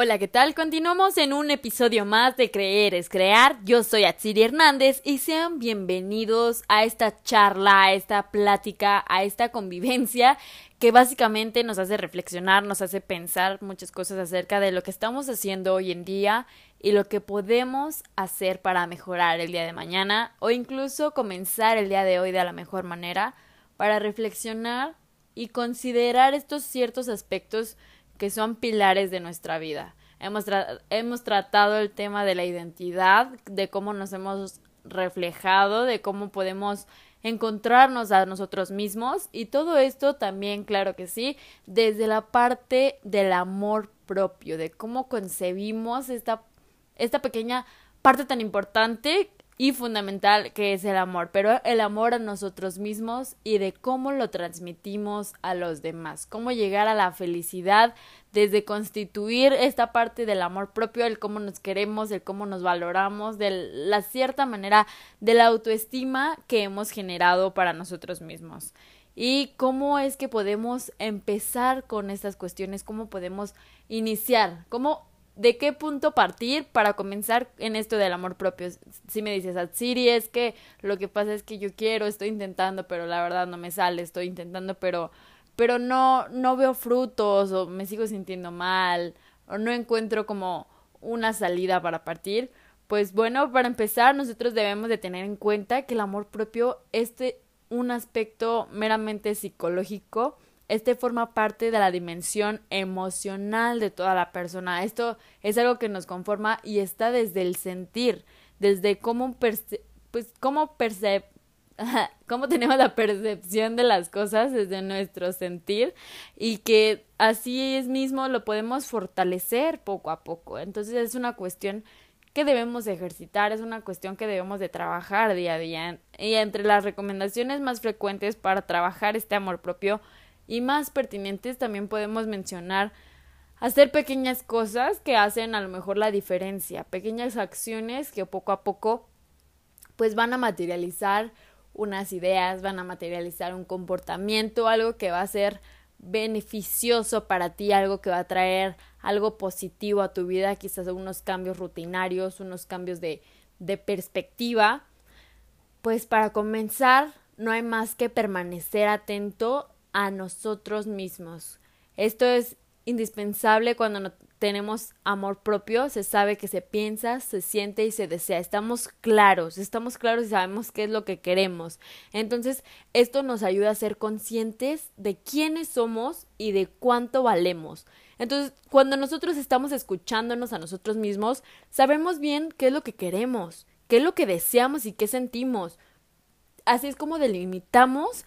Hola, ¿qué tal? Continuamos en un episodio más de Creer es Crear. Yo soy Atsiri Hernández y sean bienvenidos a esta charla, a esta plática, a esta convivencia que básicamente nos hace reflexionar, nos hace pensar muchas cosas acerca de lo que estamos haciendo hoy en día y lo que podemos hacer para mejorar el día de mañana o incluso comenzar el día de hoy de la mejor manera para reflexionar y considerar estos ciertos aspectos que son pilares de nuestra vida. Hemos, hemos tratado el tema de la identidad, de cómo nos hemos reflejado, de cómo podemos encontrarnos a nosotros mismos y todo esto también, claro que sí, desde la parte del amor propio, de cómo concebimos esta, esta pequeña parte tan importante y fundamental que es el amor, pero el amor a nosotros mismos y de cómo lo transmitimos a los demás, cómo llegar a la felicidad desde constituir esta parte del amor propio, el cómo nos queremos, el cómo nos valoramos, de la cierta manera de la autoestima que hemos generado para nosotros mismos. Y cómo es que podemos empezar con estas cuestiones, cómo podemos iniciar, cómo de qué punto partir para comenzar en esto del amor propio. Si me dices, Siri, es que lo que pasa es que yo quiero, estoy intentando, pero la verdad no me sale, estoy intentando, pero, pero no, no veo frutos, o me sigo sintiendo mal, o no encuentro como una salida para partir. Pues bueno, para empezar, nosotros debemos de tener en cuenta que el amor propio es un aspecto meramente psicológico este forma parte de la dimensión emocional de toda la persona. Esto es algo que nos conforma y está desde el sentir, desde cómo, pues, cómo, cómo tenemos la percepción de las cosas desde nuestro sentir y que así es mismo lo podemos fortalecer poco a poco. Entonces es una cuestión que debemos ejercitar, es una cuestión que debemos de trabajar día a día. Y entre las recomendaciones más frecuentes para trabajar este amor propio y más pertinentes también podemos mencionar hacer pequeñas cosas que hacen a lo mejor la diferencia, pequeñas acciones que poco a poco pues van a materializar unas ideas, van a materializar un comportamiento, algo que va a ser beneficioso para ti, algo que va a traer algo positivo a tu vida, quizás unos cambios rutinarios, unos cambios de, de perspectiva. Pues para comenzar, no hay más que permanecer atento a nosotros mismos. Esto es indispensable cuando no tenemos amor propio, se sabe que se piensa, se siente y se desea. Estamos claros, estamos claros y sabemos qué es lo que queremos. Entonces, esto nos ayuda a ser conscientes de quiénes somos y de cuánto valemos. Entonces, cuando nosotros estamos escuchándonos a nosotros mismos, sabemos bien qué es lo que queremos, qué es lo que deseamos y qué sentimos. Así es como delimitamos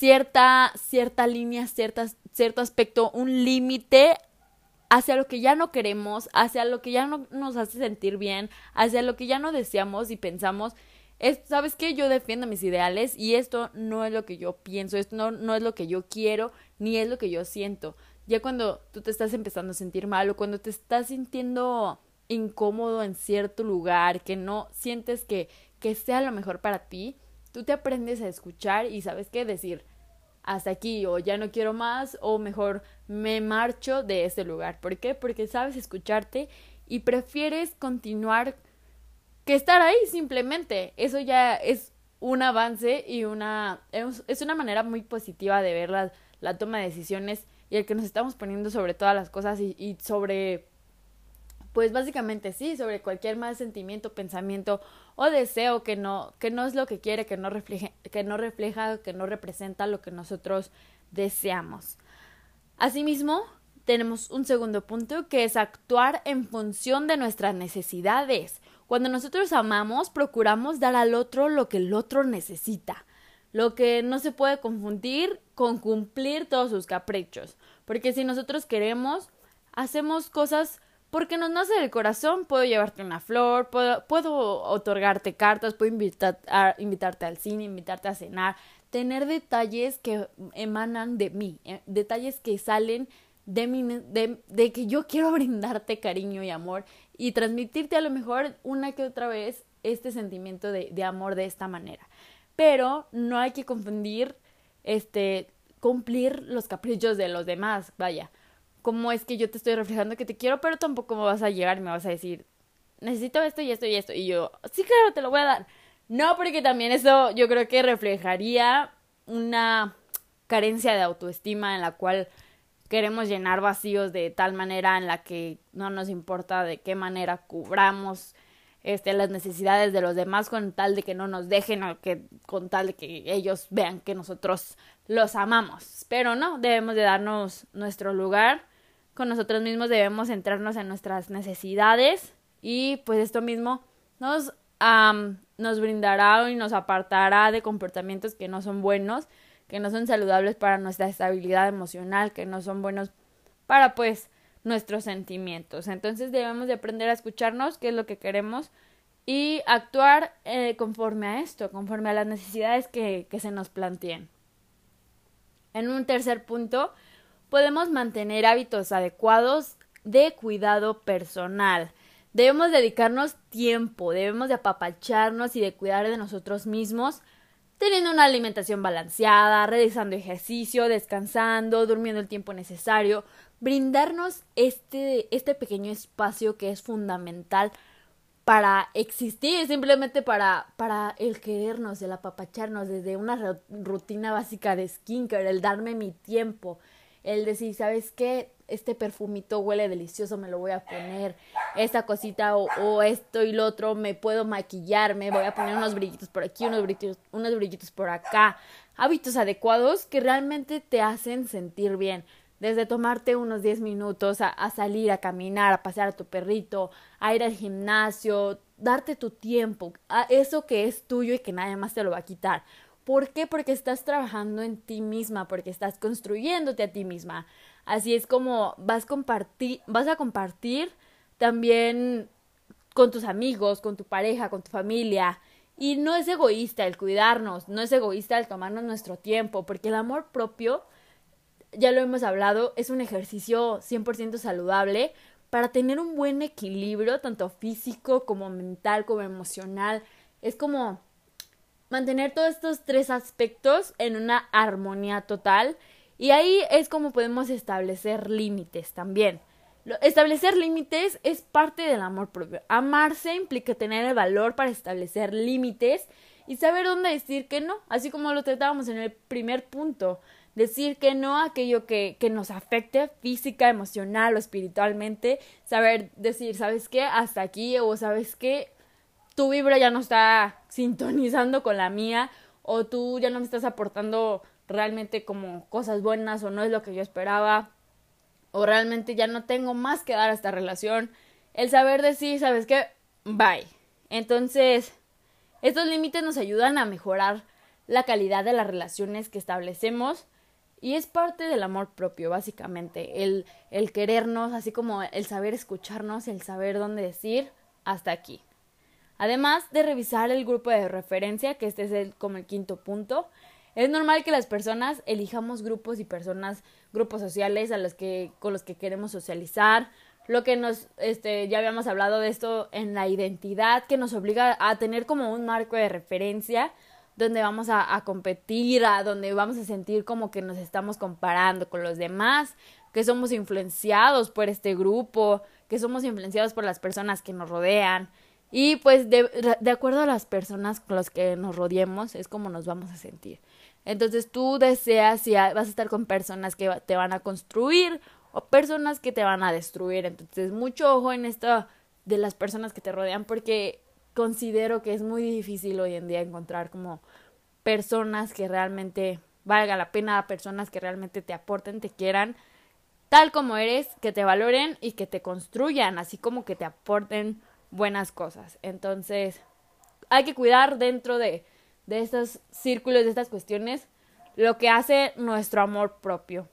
cierta, cierta línea, cierto aspecto, un límite hacia lo que ya no queremos, hacia lo que ya no nos hace sentir bien, hacia lo que ya no deseamos y pensamos, es, ¿sabes qué? Yo defiendo mis ideales y esto no es lo que yo pienso, esto no, no es lo que yo quiero, ni es lo que yo siento. Ya cuando tú te estás empezando a sentir mal o cuando te estás sintiendo incómodo en cierto lugar, que no sientes que, que sea lo mejor para ti, tú te aprendes a escuchar y sabes qué decir hasta aquí o ya no quiero más o mejor me marcho de ese lugar. ¿Por qué? Porque sabes escucharte y prefieres continuar que estar ahí simplemente. Eso ya es un avance y una es una manera muy positiva de ver la, la toma de decisiones y el que nos estamos poniendo sobre todas las cosas y, y sobre pues básicamente sí, sobre cualquier mal sentimiento, pensamiento o deseo que no, que no es lo que quiere, que no, refleje, que no refleja, que no representa lo que nosotros deseamos. Asimismo, tenemos un segundo punto que es actuar en función de nuestras necesidades. Cuando nosotros amamos, procuramos dar al otro lo que el otro necesita, lo que no se puede confundir con cumplir todos sus caprichos, porque si nosotros queremos, hacemos cosas porque nos nace del corazón, puedo llevarte una flor, puedo, puedo otorgarte cartas, puedo invitar, a, invitarte al cine, invitarte a cenar, tener detalles que emanan de mí, eh, detalles que salen de, mi, de, que yo quiero brindarte cariño y amor y transmitirte a lo mejor una que otra vez este sentimiento de, de amor de esta manera. Pero no hay que confundir este cumplir los caprichos de los demás, vaya cómo es que yo te estoy reflejando que te quiero, pero tampoco me vas a llegar y me vas a decir, necesito esto y esto y esto. Y yo, sí, claro, te lo voy a dar. No, porque también eso yo creo que reflejaría una carencia de autoestima en la cual queremos llenar vacíos de tal manera en la que no nos importa de qué manera cubramos este, las necesidades de los demás con tal de que no nos dejen o que con tal de que ellos vean que nosotros los amamos. Pero no, debemos de darnos nuestro lugar con nosotros mismos, debemos centrarnos en nuestras necesidades y pues esto mismo nos, nos brindará y nos apartará de comportamientos que no son buenos que no son saludables para nuestra estabilidad emocional, que no son buenos para pues nuestros sentimientos. Entonces debemos de aprender a escucharnos, qué es lo que queremos y actuar eh, conforme a esto, conforme a las necesidades que, que se nos planteen. En un tercer punto, podemos mantener hábitos adecuados de cuidado personal. Debemos dedicarnos tiempo, debemos de apapacharnos y de cuidar de nosotros mismos teniendo una alimentación balanceada, realizando ejercicio, descansando, durmiendo el tiempo necesario, brindarnos este, este pequeño espacio que es fundamental para existir, simplemente para, para el querernos, el apapacharnos, desde una rutina básica de skincare, el darme mi tiempo, el decir, ¿sabes qué? Este perfumito huele delicioso, me lo voy a poner, esta cosita o, esto y lo otro, me puedo maquillar, me voy a poner unos brillitos por aquí, unos brillitos, unos brillitos por acá. Hábitos adecuados que realmente te hacen sentir bien. Desde tomarte unos 10 minutos a, a salir a caminar, a pasear a tu perrito, a ir al gimnasio, darte tu tiempo, a eso que es tuyo y que nadie más te lo va a quitar. ¿Por qué? Porque estás trabajando en ti misma, porque estás construyéndote a ti misma. Así es como vas, vas a compartir también con tus amigos, con tu pareja, con tu familia. Y no es egoísta el cuidarnos, no es egoísta el tomarnos nuestro tiempo, porque el amor propio, ya lo hemos hablado, es un ejercicio 100% saludable para tener un buen equilibrio, tanto físico como mental, como emocional. Es como mantener todos estos tres aspectos en una armonía total y ahí es como podemos establecer límites también. Establecer límites es parte del amor propio. Amarse implica tener el valor para establecer límites y saber dónde decir que no, así como lo tratábamos en el primer punto. Decir que no a aquello que, que nos afecte física, emocional o espiritualmente. Saber decir, ¿sabes qué? Hasta aquí o ¿sabes qué? Tu vibra ya no está sintonizando con la mía o tú ya no me estás aportando realmente como cosas buenas o no es lo que yo esperaba o realmente ya no tengo más que dar a esta relación. El saber decir, ¿sabes qué? Bye. Entonces, estos límites nos ayudan a mejorar la calidad de las relaciones que establecemos y es parte del amor propio, básicamente, el, el querernos, así como el saber escucharnos, el saber dónde decir hasta aquí. Además de revisar el grupo de referencia, que este es el, como el quinto punto, es normal que las personas elijamos grupos y personas, grupos sociales a los que, con los que queremos socializar, lo que nos, este, ya habíamos hablado de esto en la identidad, que nos obliga a tener como un marco de referencia donde vamos a, a, competir, a donde vamos a sentir como que nos estamos comparando con los demás, que somos influenciados por este grupo, que somos influenciados por las personas que nos rodean, y pues de, de acuerdo a las personas con las que nos rodeemos es como nos vamos a sentir. Entonces tú deseas si vas a estar con personas que te van a construir o personas que te van a destruir. Entonces mucho ojo en esto de las personas que te rodean porque considero que es muy difícil hoy en día encontrar como personas que realmente valga la pena, personas que realmente te aporten, te quieran tal como eres, que te valoren y que te construyan, así como que te aporten buenas cosas. Entonces, hay que cuidar dentro de, de estos círculos, de estas cuestiones, lo que hace nuestro amor propio.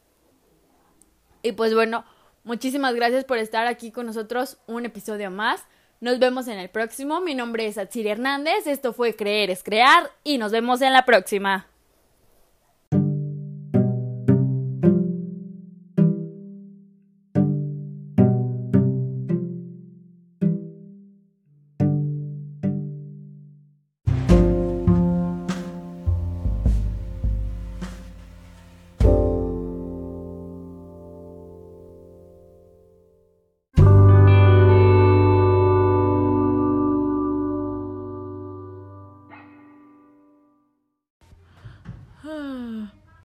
Y pues bueno, muchísimas gracias por estar aquí con nosotros un episodio más. Nos vemos en el próximo. Mi nombre es Atsiri Hernández. Esto fue Creer es Crear y nos vemos en la próxima.